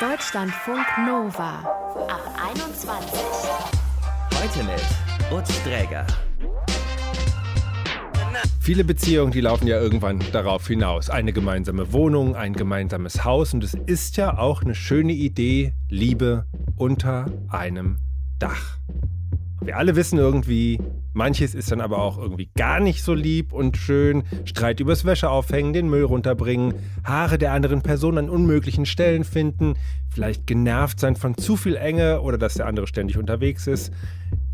Deutschlandfunk Nova ab 21. Heute mit Utz Dräger. Viele Beziehungen, die laufen ja irgendwann darauf hinaus. Eine gemeinsame Wohnung, ein gemeinsames Haus und es ist ja auch eine schöne Idee, Liebe unter einem Dach. Wir alle wissen irgendwie, manches ist dann aber auch irgendwie gar nicht so lieb und schön. Streit übers Wäscheaufhängen, den Müll runterbringen, Haare der anderen Person an unmöglichen Stellen finden, vielleicht genervt sein von zu viel Enge oder dass der andere ständig unterwegs ist.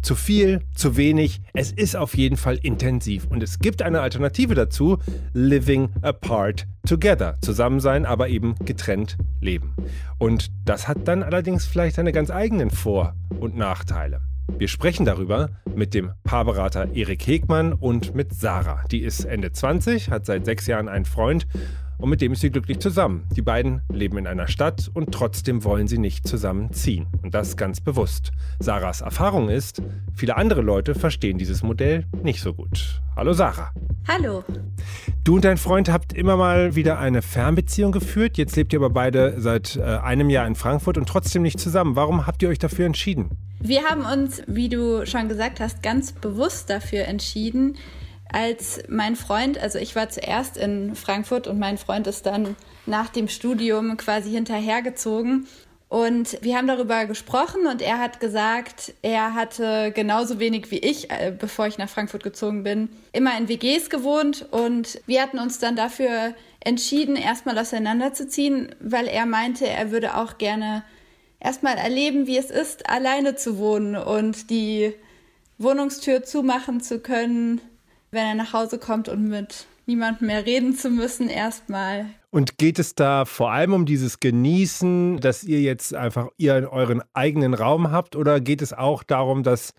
Zu viel, zu wenig, es ist auf jeden Fall intensiv. Und es gibt eine Alternative dazu, Living Apart Together. Zusammen sein, aber eben getrennt leben. Und das hat dann allerdings vielleicht seine ganz eigenen Vor- und Nachteile. Wir sprechen darüber mit dem Paarberater Erik Hegmann und mit Sarah. Die ist Ende 20, hat seit sechs Jahren einen Freund und mit dem ist sie glücklich zusammen. Die beiden leben in einer Stadt und trotzdem wollen sie nicht zusammenziehen. Und das ganz bewusst. Sarahs Erfahrung ist, viele andere Leute verstehen dieses Modell nicht so gut. Hallo Sarah. Hallo. Du und dein Freund habt immer mal wieder eine Fernbeziehung geführt. Jetzt lebt ihr aber beide seit äh, einem Jahr in Frankfurt und trotzdem nicht zusammen. Warum habt ihr euch dafür entschieden? Wir haben uns, wie du schon gesagt hast, ganz bewusst dafür entschieden, als mein Freund, also ich war zuerst in Frankfurt und mein Freund ist dann nach dem Studium quasi hinterhergezogen. Und wir haben darüber gesprochen und er hat gesagt, er hatte genauso wenig wie ich, äh, bevor ich nach Frankfurt gezogen bin, immer in WGs gewohnt und wir hatten uns dann dafür entschieden, erstmal auseinanderzuziehen, weil er meinte, er würde auch gerne erstmal erleben, wie es ist, alleine zu wohnen und die Wohnungstür zumachen zu können, wenn er nach Hause kommt und mit niemandem mehr reden zu müssen, erstmal. Und geht es da vor allem um dieses Genießen, dass ihr jetzt einfach ihr euren eigenen Raum habt oder geht es auch darum, dass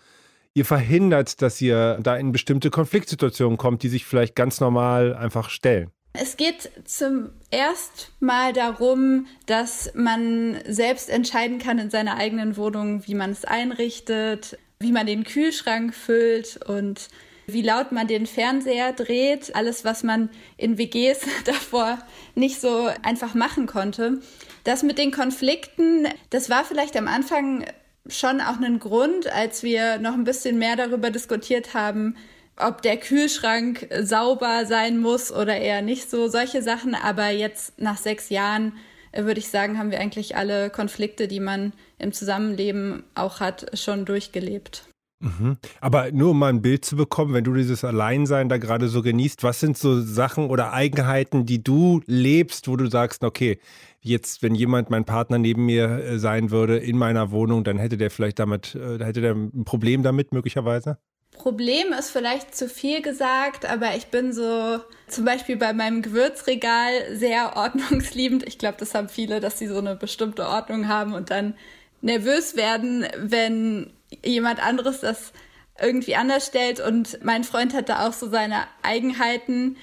ihr verhindert, dass ihr da in bestimmte Konfliktsituationen kommt, die sich vielleicht ganz normal einfach stellen? Es geht zum ersten Mal darum, dass man selbst entscheiden kann in seiner eigenen Wohnung, wie man es einrichtet, wie man den Kühlschrank füllt und wie laut man den Fernseher dreht. Alles, was man in WGs davor nicht so einfach machen konnte. Das mit den Konflikten, das war vielleicht am Anfang schon auch ein Grund, als wir noch ein bisschen mehr darüber diskutiert haben, ob der Kühlschrank sauber sein muss oder eher nicht so, solche Sachen. Aber jetzt nach sechs Jahren äh, würde ich sagen, haben wir eigentlich alle Konflikte, die man im Zusammenleben auch hat, schon durchgelebt. Mhm. Aber nur um mal ein Bild zu bekommen, wenn du dieses Alleinsein da gerade so genießt, was sind so Sachen oder Eigenheiten, die du lebst, wo du sagst, okay, jetzt, wenn jemand mein Partner neben mir äh, sein würde in meiner Wohnung, dann hätte der vielleicht damit, äh, hätte der ein Problem damit möglicherweise? Problem ist vielleicht zu viel gesagt, aber ich bin so zum Beispiel bei meinem Gewürzregal sehr ordnungsliebend. Ich glaube, das haben viele, dass sie so eine bestimmte Ordnung haben und dann nervös werden, wenn jemand anderes das irgendwie anders stellt. Und mein Freund hat da auch so seine Eigenheiten.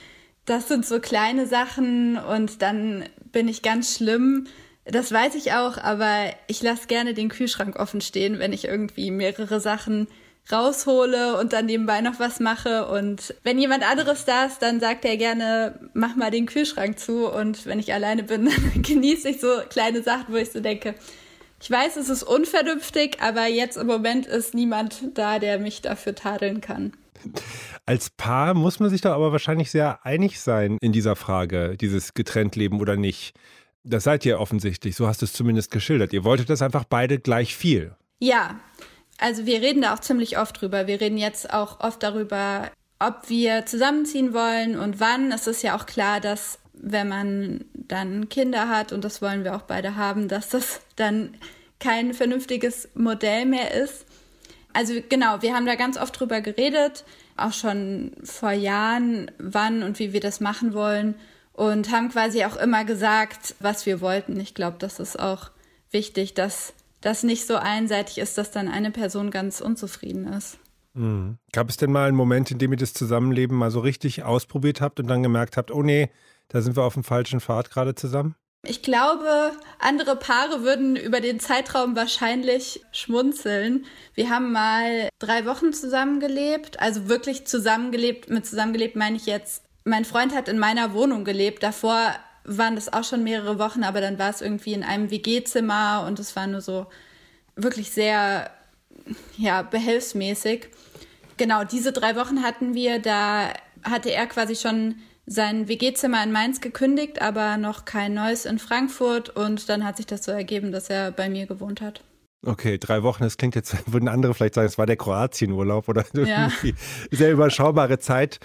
Das sind so kleine Sachen und dann bin ich ganz schlimm. Das weiß ich auch, aber ich lasse gerne den Kühlschrank offen stehen, wenn ich irgendwie mehrere Sachen raushole und dann nebenbei noch was mache. Und wenn jemand anderes da ist, dann sagt er gerne, mach mal den Kühlschrank zu. Und wenn ich alleine bin, dann genieße ich so kleine Sachen, wo ich so denke, ich weiß, es ist unvernünftig, aber jetzt im Moment ist niemand da, der mich dafür tadeln kann. Als Paar muss man sich doch aber wahrscheinlich sehr einig sein in dieser Frage, dieses getrennt leben oder nicht. Das seid ihr offensichtlich, so hast du es zumindest geschildert. Ihr wolltet das einfach beide gleich viel. Ja, also wir reden da auch ziemlich oft drüber. Wir reden jetzt auch oft darüber, ob wir zusammenziehen wollen und wann. Es ist ja auch klar, dass wenn man dann Kinder hat, und das wollen wir auch beide haben, dass das dann kein vernünftiges Modell mehr ist. Also genau, wir haben da ganz oft drüber geredet, auch schon vor Jahren, wann und wie wir das machen wollen und haben quasi auch immer gesagt, was wir wollten. Ich glaube, das ist auch wichtig, dass das nicht so einseitig ist, dass dann eine Person ganz unzufrieden ist. Mhm. Gab es denn mal einen Moment, in dem ihr das Zusammenleben mal so richtig ausprobiert habt und dann gemerkt habt, oh nee, da sind wir auf dem falschen Pfad gerade zusammen? Ich glaube, andere Paare würden über den Zeitraum wahrscheinlich schmunzeln. Wir haben mal drei Wochen zusammengelebt, also wirklich zusammengelebt. Mit zusammengelebt meine ich jetzt, mein Freund hat in meiner Wohnung gelebt. Davor waren das auch schon mehrere Wochen, aber dann war es irgendwie in einem WG-Zimmer und es war nur so wirklich sehr, ja, behelfsmäßig. Genau, diese drei Wochen hatten wir, da hatte er quasi schon sein WG-Zimmer in Mainz gekündigt, aber noch kein neues in Frankfurt und dann hat sich das so ergeben, dass er bei mir gewohnt hat. Okay, drei Wochen, das klingt jetzt, würden andere vielleicht sagen, es war der Kroatienurlaub oder ja. irgendwie sehr überschaubare Zeit.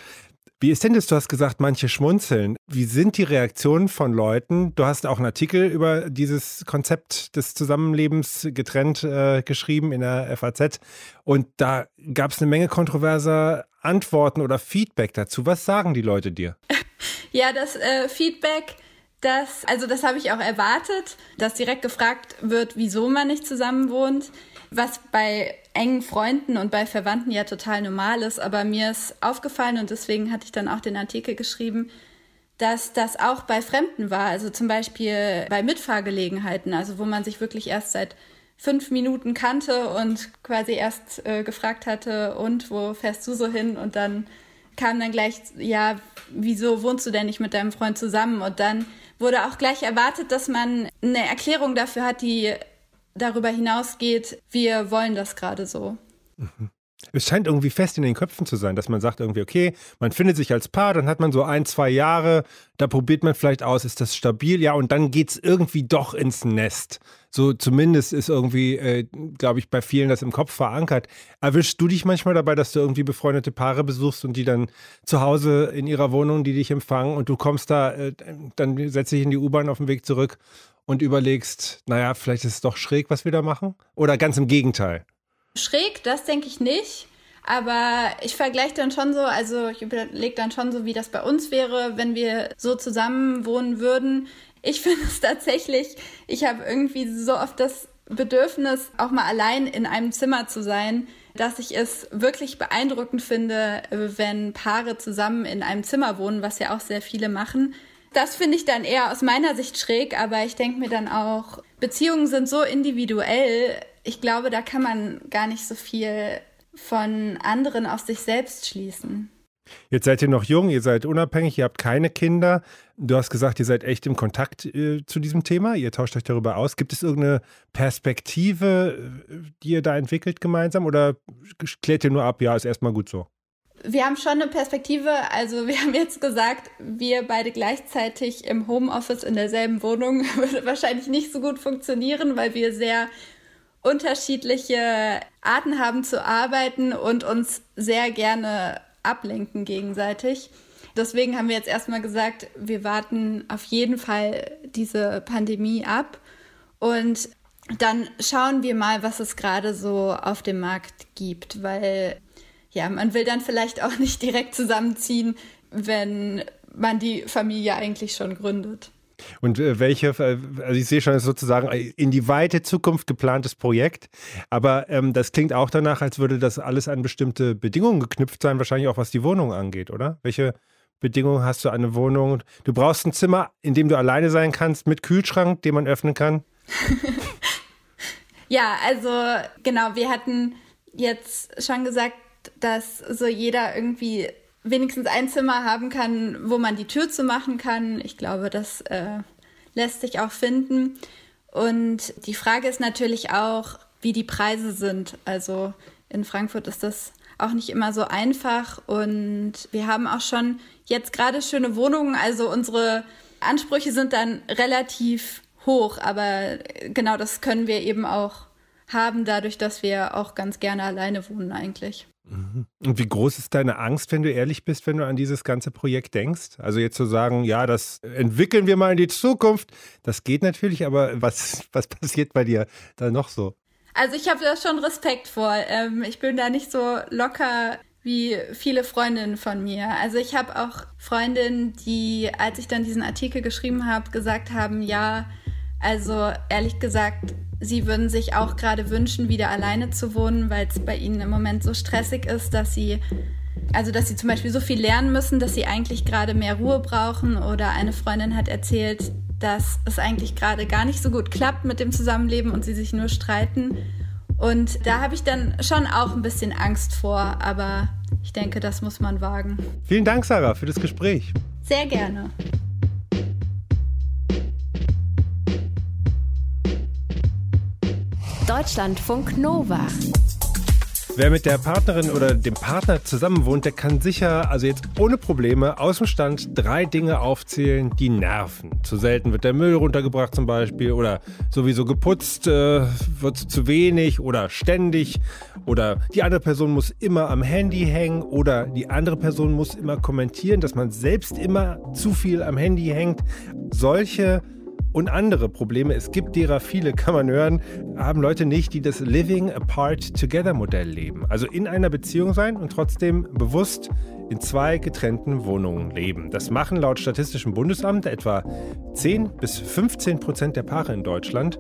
Wie ist denn das? Du hast gesagt, manche schmunzeln. Wie sind die Reaktionen von Leuten? Du hast auch einen Artikel über dieses Konzept des Zusammenlebens getrennt äh, geschrieben in der FAZ. Und da gab es eine Menge kontroverser Antworten oder Feedback dazu. Was sagen die Leute dir? Ja, das äh, Feedback, das, also das habe ich auch erwartet, dass direkt gefragt wird, wieso man nicht zusammen wohnt. Was bei engen Freunden und bei Verwandten ja total normal ist, aber mir ist aufgefallen und deswegen hatte ich dann auch den Artikel geschrieben, dass das auch bei Fremden war, also zum Beispiel bei Mitfahrgelegenheiten, also wo man sich wirklich erst seit fünf Minuten kannte und quasi erst äh, gefragt hatte, und wo fährst du so hin? Und dann kam dann gleich, ja, wieso wohnst du denn nicht mit deinem Freund zusammen? Und dann wurde auch gleich erwartet, dass man eine Erklärung dafür hat, die darüber hinausgeht, wir wollen das gerade so. Mhm. Es scheint irgendwie fest in den Köpfen zu sein, dass man sagt irgendwie, okay, man findet sich als Paar, dann hat man so ein, zwei Jahre, da probiert man vielleicht aus, ist das stabil, ja, und dann geht es irgendwie doch ins Nest. So zumindest ist irgendwie, äh, glaube ich, bei vielen das im Kopf verankert. Erwischst du dich manchmal dabei, dass du irgendwie befreundete Paare besuchst und die dann zu Hause in ihrer Wohnung, die dich empfangen und du kommst da, äh, dann setzt dich in die U-Bahn auf dem Weg zurück und überlegst, naja, vielleicht ist es doch schräg, was wir da machen? Oder ganz im Gegenteil? Schräg, das denke ich nicht. Aber ich vergleiche dann schon so, also ich überlege dann schon so, wie das bei uns wäre, wenn wir so zusammen wohnen würden. Ich finde es tatsächlich, ich habe irgendwie so oft das Bedürfnis, auch mal allein in einem Zimmer zu sein, dass ich es wirklich beeindruckend finde, wenn Paare zusammen in einem Zimmer wohnen, was ja auch sehr viele machen. Das finde ich dann eher aus meiner Sicht schräg, aber ich denke mir dann auch, Beziehungen sind so individuell. Ich glaube, da kann man gar nicht so viel von anderen auf sich selbst schließen. Jetzt seid ihr noch jung, ihr seid unabhängig, ihr habt keine Kinder. Du hast gesagt, ihr seid echt im Kontakt äh, zu diesem Thema, ihr tauscht euch darüber aus. Gibt es irgendeine Perspektive, äh, die ihr da entwickelt gemeinsam oder klärt ihr nur ab, ja, ist erstmal gut so? Wir haben schon eine Perspektive. Also wir haben jetzt gesagt, wir beide gleichzeitig im Homeoffice in derselben Wohnung würde wahrscheinlich nicht so gut funktionieren, weil wir sehr unterschiedliche Arten haben zu arbeiten und uns sehr gerne ablenken gegenseitig. Deswegen haben wir jetzt erstmal gesagt, wir warten auf jeden Fall diese Pandemie ab und dann schauen wir mal, was es gerade so auf dem Markt gibt, weil ja, man will dann vielleicht auch nicht direkt zusammenziehen, wenn man die Familie eigentlich schon gründet. Und äh, welche, äh, also ich sehe schon, das ist sozusagen in die weite Zukunft geplantes Projekt, aber ähm, das klingt auch danach, als würde das alles an bestimmte Bedingungen geknüpft sein, wahrscheinlich auch was die Wohnung angeht, oder? Welche Bedingungen hast du an eine Wohnung? Du brauchst ein Zimmer, in dem du alleine sein kannst, mit Kühlschrank, den man öffnen kann? ja, also genau, wir hatten jetzt schon gesagt, dass so jeder irgendwie wenigstens ein Zimmer haben kann, wo man die Tür zu machen kann. Ich glaube, das äh, lässt sich auch finden. Und die Frage ist natürlich auch, wie die Preise sind. Also in Frankfurt ist das auch nicht immer so einfach. Und wir haben auch schon jetzt gerade schöne Wohnungen. Also unsere Ansprüche sind dann relativ hoch. Aber genau das können wir eben auch haben, dadurch, dass wir auch ganz gerne alleine wohnen eigentlich. Mhm. Und wie groß ist deine Angst, wenn du ehrlich bist, wenn du an dieses ganze Projekt denkst? Also jetzt zu sagen, ja, das entwickeln wir mal in die Zukunft, das geht natürlich, aber was, was passiert bei dir da noch so? Also ich habe da schon Respekt vor. Ähm, ich bin da nicht so locker wie viele Freundinnen von mir. Also ich habe auch Freundinnen, die, als ich dann diesen Artikel geschrieben habe, gesagt haben, ja, also ehrlich gesagt, Sie würden sich auch gerade wünschen, wieder alleine zu wohnen, weil es bei ihnen im Moment so stressig ist, dass sie, also dass sie zum Beispiel so viel lernen müssen, dass sie eigentlich gerade mehr Ruhe brauchen. Oder eine Freundin hat erzählt, dass es eigentlich gerade gar nicht so gut klappt mit dem Zusammenleben und sie sich nur streiten. Und da habe ich dann schon auch ein bisschen Angst vor, aber ich denke, das muss man wagen. Vielen Dank, Sarah, für das Gespräch. Sehr gerne. Deutschlandfunk Nova. Wer mit der Partnerin oder dem Partner zusammen wohnt, der kann sicher, also jetzt ohne Probleme, aus dem Stand drei Dinge aufzählen, die nerven. Zu selten wird der Müll runtergebracht zum Beispiel oder sowieso geputzt äh, wird zu wenig oder ständig oder die andere Person muss immer am Handy hängen oder die andere Person muss immer kommentieren, dass man selbst immer zu viel am Handy hängt. Solche und andere Probleme, es gibt derer viele, kann man hören, haben Leute nicht, die das Living Apart Together Modell leben. Also in einer Beziehung sein und trotzdem bewusst in zwei getrennten Wohnungen leben. Das machen laut Statistischem Bundesamt etwa 10 bis 15 Prozent der Paare in Deutschland.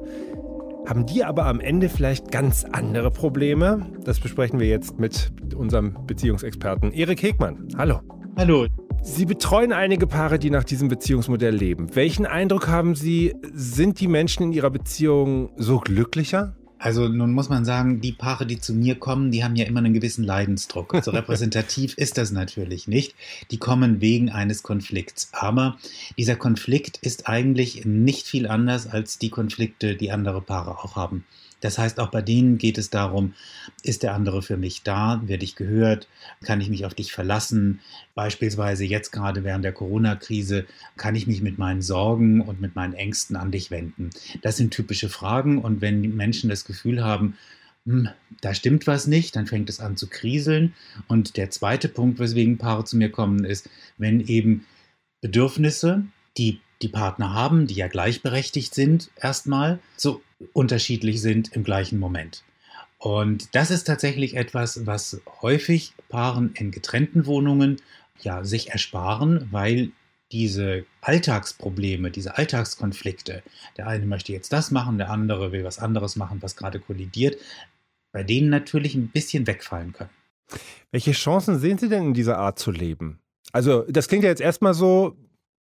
Haben die aber am Ende vielleicht ganz andere Probleme? Das besprechen wir jetzt mit unserem Beziehungsexperten Erik Hegmann. Hallo. Hallo. Sie betreuen einige Paare, die nach diesem Beziehungsmodell leben. Welchen Eindruck haben Sie, sind die Menschen in ihrer Beziehung so glücklicher? Also nun muss man sagen, die Paare, die zu mir kommen, die haben ja immer einen gewissen Leidensdruck. So repräsentativ ist das natürlich nicht. Die kommen wegen eines Konflikts. Aber dieser Konflikt ist eigentlich nicht viel anders als die Konflikte, die andere Paare auch haben. Das heißt, auch bei denen geht es darum, ist der andere für mich da? Werde ich gehört? Kann ich mich auf dich verlassen? Beispielsweise jetzt gerade während der Corona-Krise, kann ich mich mit meinen Sorgen und mit meinen Ängsten an dich wenden? Das sind typische Fragen. Und wenn Menschen das Gefühl haben, hm, da stimmt was nicht, dann fängt es an zu kriseln. Und der zweite Punkt, weswegen Paare zu mir kommen, ist, wenn eben Bedürfnisse, die die Partner haben, die ja gleichberechtigt sind, erstmal so unterschiedlich sind im gleichen Moment. Und das ist tatsächlich etwas, was häufig Paaren in getrennten Wohnungen ja sich ersparen, weil diese Alltagsprobleme, diese Alltagskonflikte, der eine möchte jetzt das machen, der andere will was anderes machen, was gerade kollidiert, bei denen natürlich ein bisschen wegfallen können. Welche Chancen sehen Sie denn in dieser Art zu leben? Also, das klingt ja jetzt erstmal so,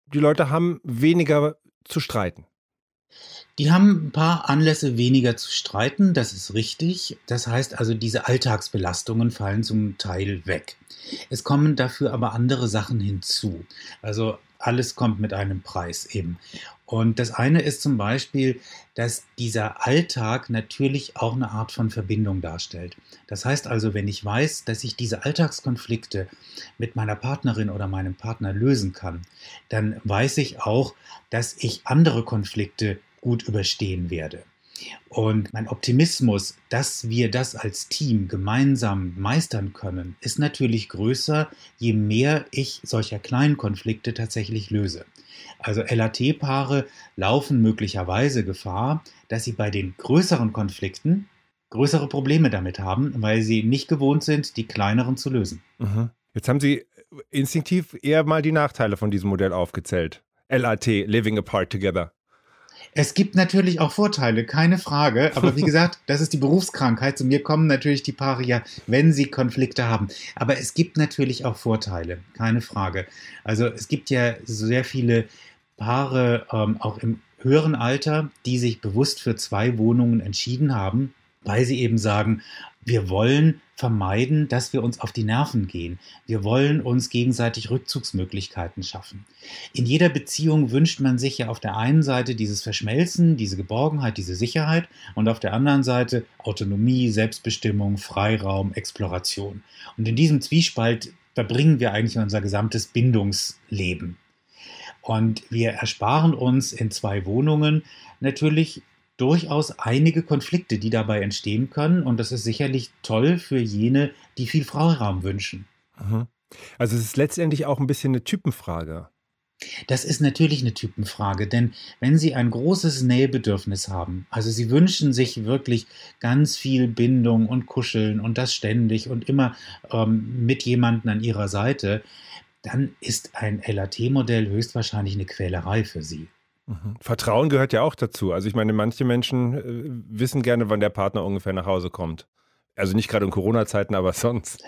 die Leute haben weniger zu streiten. Die haben ein paar Anlässe weniger zu streiten, das ist richtig. Das heißt also, diese Alltagsbelastungen fallen zum Teil weg. Es kommen dafür aber andere Sachen hinzu. Also alles kommt mit einem Preis eben. Und das eine ist zum Beispiel, dass dieser Alltag natürlich auch eine Art von Verbindung darstellt. Das heißt also, wenn ich weiß, dass ich diese Alltagskonflikte mit meiner Partnerin oder meinem Partner lösen kann, dann weiß ich auch, dass ich andere Konflikte gut überstehen werde. Und mein Optimismus, dass wir das als Team gemeinsam meistern können, ist natürlich größer, je mehr ich solcher kleinen Konflikte tatsächlich löse. Also LAT-Paare laufen möglicherweise Gefahr, dass sie bei den größeren Konflikten größere Probleme damit haben, weil sie nicht gewohnt sind, die kleineren zu lösen. Mhm. Jetzt haben Sie instinktiv eher mal die Nachteile von diesem Modell aufgezählt. LAT, Living Apart Together. Es gibt natürlich auch Vorteile, keine Frage. Aber wie gesagt, das ist die Berufskrankheit. Zu mir kommen natürlich die Paare ja, wenn sie Konflikte haben. Aber es gibt natürlich auch Vorteile, keine Frage. Also es gibt ja sehr viele Paare, ähm, auch im höheren Alter, die sich bewusst für zwei Wohnungen entschieden haben, weil sie eben sagen, wir wollen vermeiden, dass wir uns auf die Nerven gehen. Wir wollen uns gegenseitig Rückzugsmöglichkeiten schaffen. In jeder Beziehung wünscht man sich ja auf der einen Seite dieses Verschmelzen, diese Geborgenheit, diese Sicherheit und auf der anderen Seite Autonomie, Selbstbestimmung, Freiraum, Exploration. Und in diesem Zwiespalt verbringen wir eigentlich unser gesamtes Bindungsleben. Und wir ersparen uns in zwei Wohnungen natürlich durchaus einige Konflikte, die dabei entstehen können. Und das ist sicherlich toll für jene, die viel Freiraum wünschen. Also es ist letztendlich auch ein bisschen eine Typenfrage. Das ist natürlich eine Typenfrage, denn wenn Sie ein großes Nähebedürfnis haben, also Sie wünschen sich wirklich ganz viel Bindung und Kuscheln und das ständig und immer ähm, mit jemandem an Ihrer Seite, dann ist ein LAT-Modell höchstwahrscheinlich eine Quälerei für Sie. Mhm. Vertrauen gehört ja auch dazu. Also ich meine, manche Menschen äh, wissen gerne, wann der Partner ungefähr nach Hause kommt. Also nicht gerade in Corona-Zeiten, aber sonst.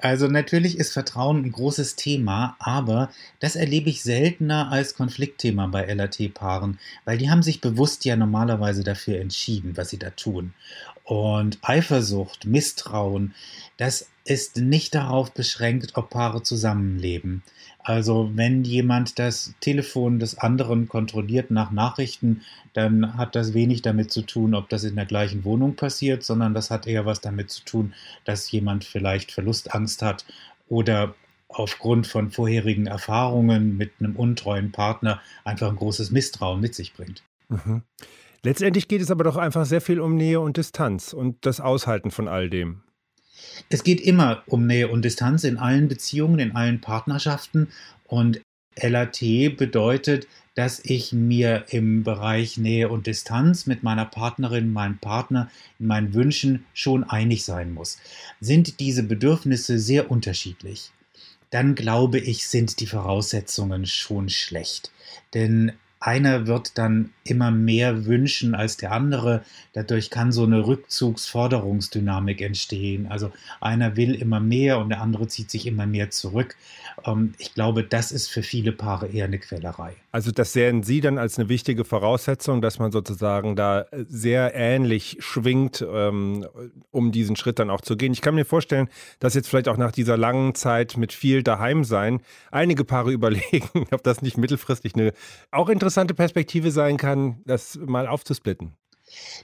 Also natürlich ist Vertrauen ein großes Thema, aber das erlebe ich seltener als Konfliktthema bei LAT-Paaren, weil die haben sich bewusst ja normalerweise dafür entschieden, was sie da tun. Und Eifersucht, Misstrauen, das ist nicht darauf beschränkt, ob Paare zusammenleben. Also wenn jemand das Telefon des anderen kontrolliert nach Nachrichten, dann hat das wenig damit zu tun, ob das in der gleichen Wohnung passiert, sondern das hat eher was damit zu tun, dass jemand vielleicht Verlustangst hat oder aufgrund von vorherigen Erfahrungen mit einem untreuen Partner einfach ein großes Misstrauen mit sich bringt. Mhm. Letztendlich geht es aber doch einfach sehr viel um Nähe und Distanz und das Aushalten von all dem. Es geht immer um Nähe und Distanz in allen Beziehungen, in allen Partnerschaften. Und LAT bedeutet, dass ich mir im Bereich Nähe und Distanz mit meiner Partnerin, meinem Partner, in meinen Wünschen schon einig sein muss. Sind diese Bedürfnisse sehr unterschiedlich, dann glaube ich, sind die Voraussetzungen schon schlecht. Denn einer wird dann immer mehr wünschen als der andere. Dadurch kann so eine Rückzugsforderungsdynamik entstehen. Also einer will immer mehr und der andere zieht sich immer mehr zurück. Ähm, ich glaube, das ist für viele Paare eher eine Quälerei. Also das sehen Sie dann als eine wichtige Voraussetzung, dass man sozusagen da sehr ähnlich schwingt, ähm, um diesen Schritt dann auch zu gehen. Ich kann mir vorstellen, dass jetzt vielleicht auch nach dieser langen Zeit mit viel Daheimsein einige Paare überlegen, ob das nicht mittelfristig eine auch interessante interessante Perspektive sein kann, das mal aufzusplitten.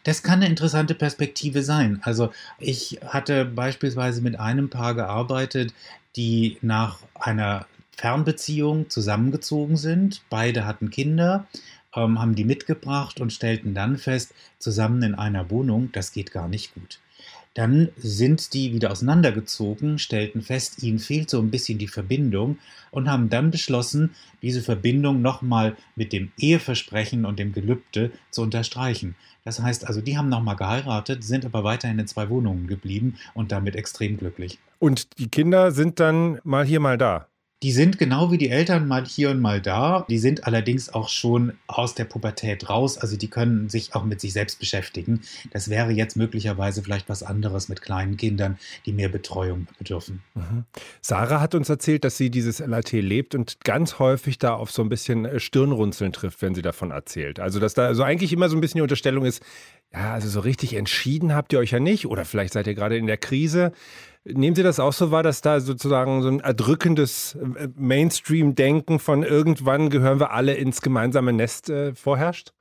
Das kann eine interessante Perspektive sein. Also ich hatte beispielsweise mit einem Paar gearbeitet, die nach einer Fernbeziehung zusammengezogen sind. Beide hatten Kinder, ähm, haben die mitgebracht und stellten dann fest, zusammen in einer Wohnung, das geht gar nicht gut. Dann sind die wieder auseinandergezogen, stellten fest, ihnen fehlt so ein bisschen die Verbindung und haben dann beschlossen, diese Verbindung nochmal mit dem Eheversprechen und dem Gelübde zu unterstreichen. Das heißt also, die haben nochmal geheiratet, sind aber weiterhin in zwei Wohnungen geblieben und damit extrem glücklich. Und die Kinder sind dann mal hier, mal da. Die sind genau wie die Eltern mal hier und mal da. Die sind allerdings auch schon aus der Pubertät raus. Also die können sich auch mit sich selbst beschäftigen. Das wäre jetzt möglicherweise vielleicht was anderes mit kleinen Kindern, die mehr Betreuung bedürfen. Mhm. Sarah hat uns erzählt, dass sie dieses LAT lebt und ganz häufig da auf so ein bisschen äh, Stirnrunzeln trifft, wenn sie davon erzählt. Also dass da also eigentlich immer so ein bisschen die Unterstellung ist, ja, also so richtig entschieden habt ihr euch ja nicht oder vielleicht seid ihr gerade in der Krise. Nehmen Sie das auch so wahr, dass da sozusagen so ein erdrückendes äh, Mainstream-Denken von irgendwann gehören wir alle ins gemeinsame Nest äh, vorherrscht?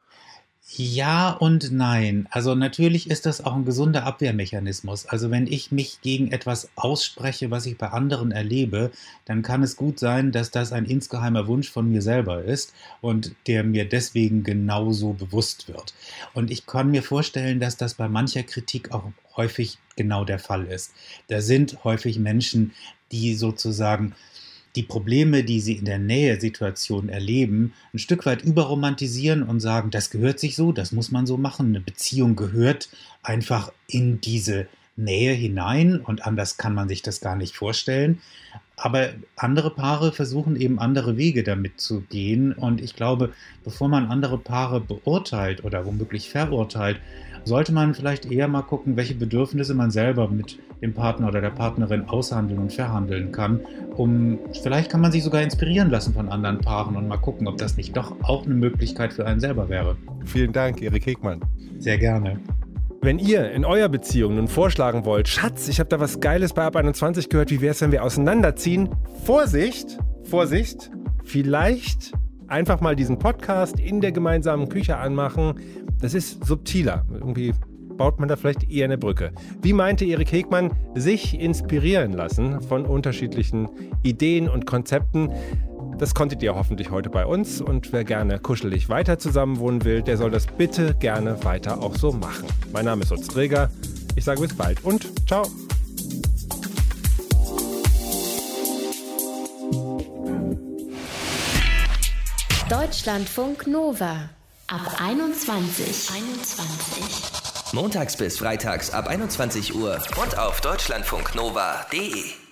Ja und nein. Also natürlich ist das auch ein gesunder Abwehrmechanismus. Also wenn ich mich gegen etwas ausspreche, was ich bei anderen erlebe, dann kann es gut sein, dass das ein insgeheimer Wunsch von mir selber ist und der mir deswegen genauso bewusst wird. Und ich kann mir vorstellen, dass das bei mancher Kritik auch häufig genau der Fall ist. Da sind häufig Menschen, die sozusagen die Probleme, die sie in der Nähe-Situation erleben, ein Stück weit überromantisieren und sagen, das gehört sich so, das muss man so machen. Eine Beziehung gehört einfach in diese Nähe hinein und anders kann man sich das gar nicht vorstellen. Aber andere Paare versuchen eben andere Wege damit zu gehen. Und ich glaube, bevor man andere Paare beurteilt oder womöglich verurteilt, sollte man vielleicht eher mal gucken, welche Bedürfnisse man selber mit dem Partner oder der Partnerin aushandeln und verhandeln kann. Um, vielleicht kann man sich sogar inspirieren lassen von anderen Paaren und mal gucken, ob das nicht doch auch eine Möglichkeit für einen selber wäre. Vielen Dank, Erik Hegmann. Sehr gerne. Wenn ihr in eurer Beziehung nun vorschlagen wollt, Schatz, ich habe da was Geiles bei Ab 21 gehört, wie wäre es, wenn wir auseinanderziehen? Vorsicht, Vorsicht, vielleicht einfach mal diesen Podcast in der gemeinsamen Küche anmachen. Das ist subtiler. Irgendwie baut man da vielleicht eher eine Brücke. Wie meinte Erik Hegmann, sich inspirieren lassen von unterschiedlichen Ideen und Konzepten. Das konntet ihr hoffentlich heute bei uns und wer gerne kuschelig weiter zusammenwohnen will, der soll das bitte gerne weiter auch so machen. Mein Name ist Utz Träger. Ich sage bis bald und ciao. Deutschlandfunk Nova ab 21. 21. Montags bis freitags ab 21 Uhr und auf deutschlandfunknova.de.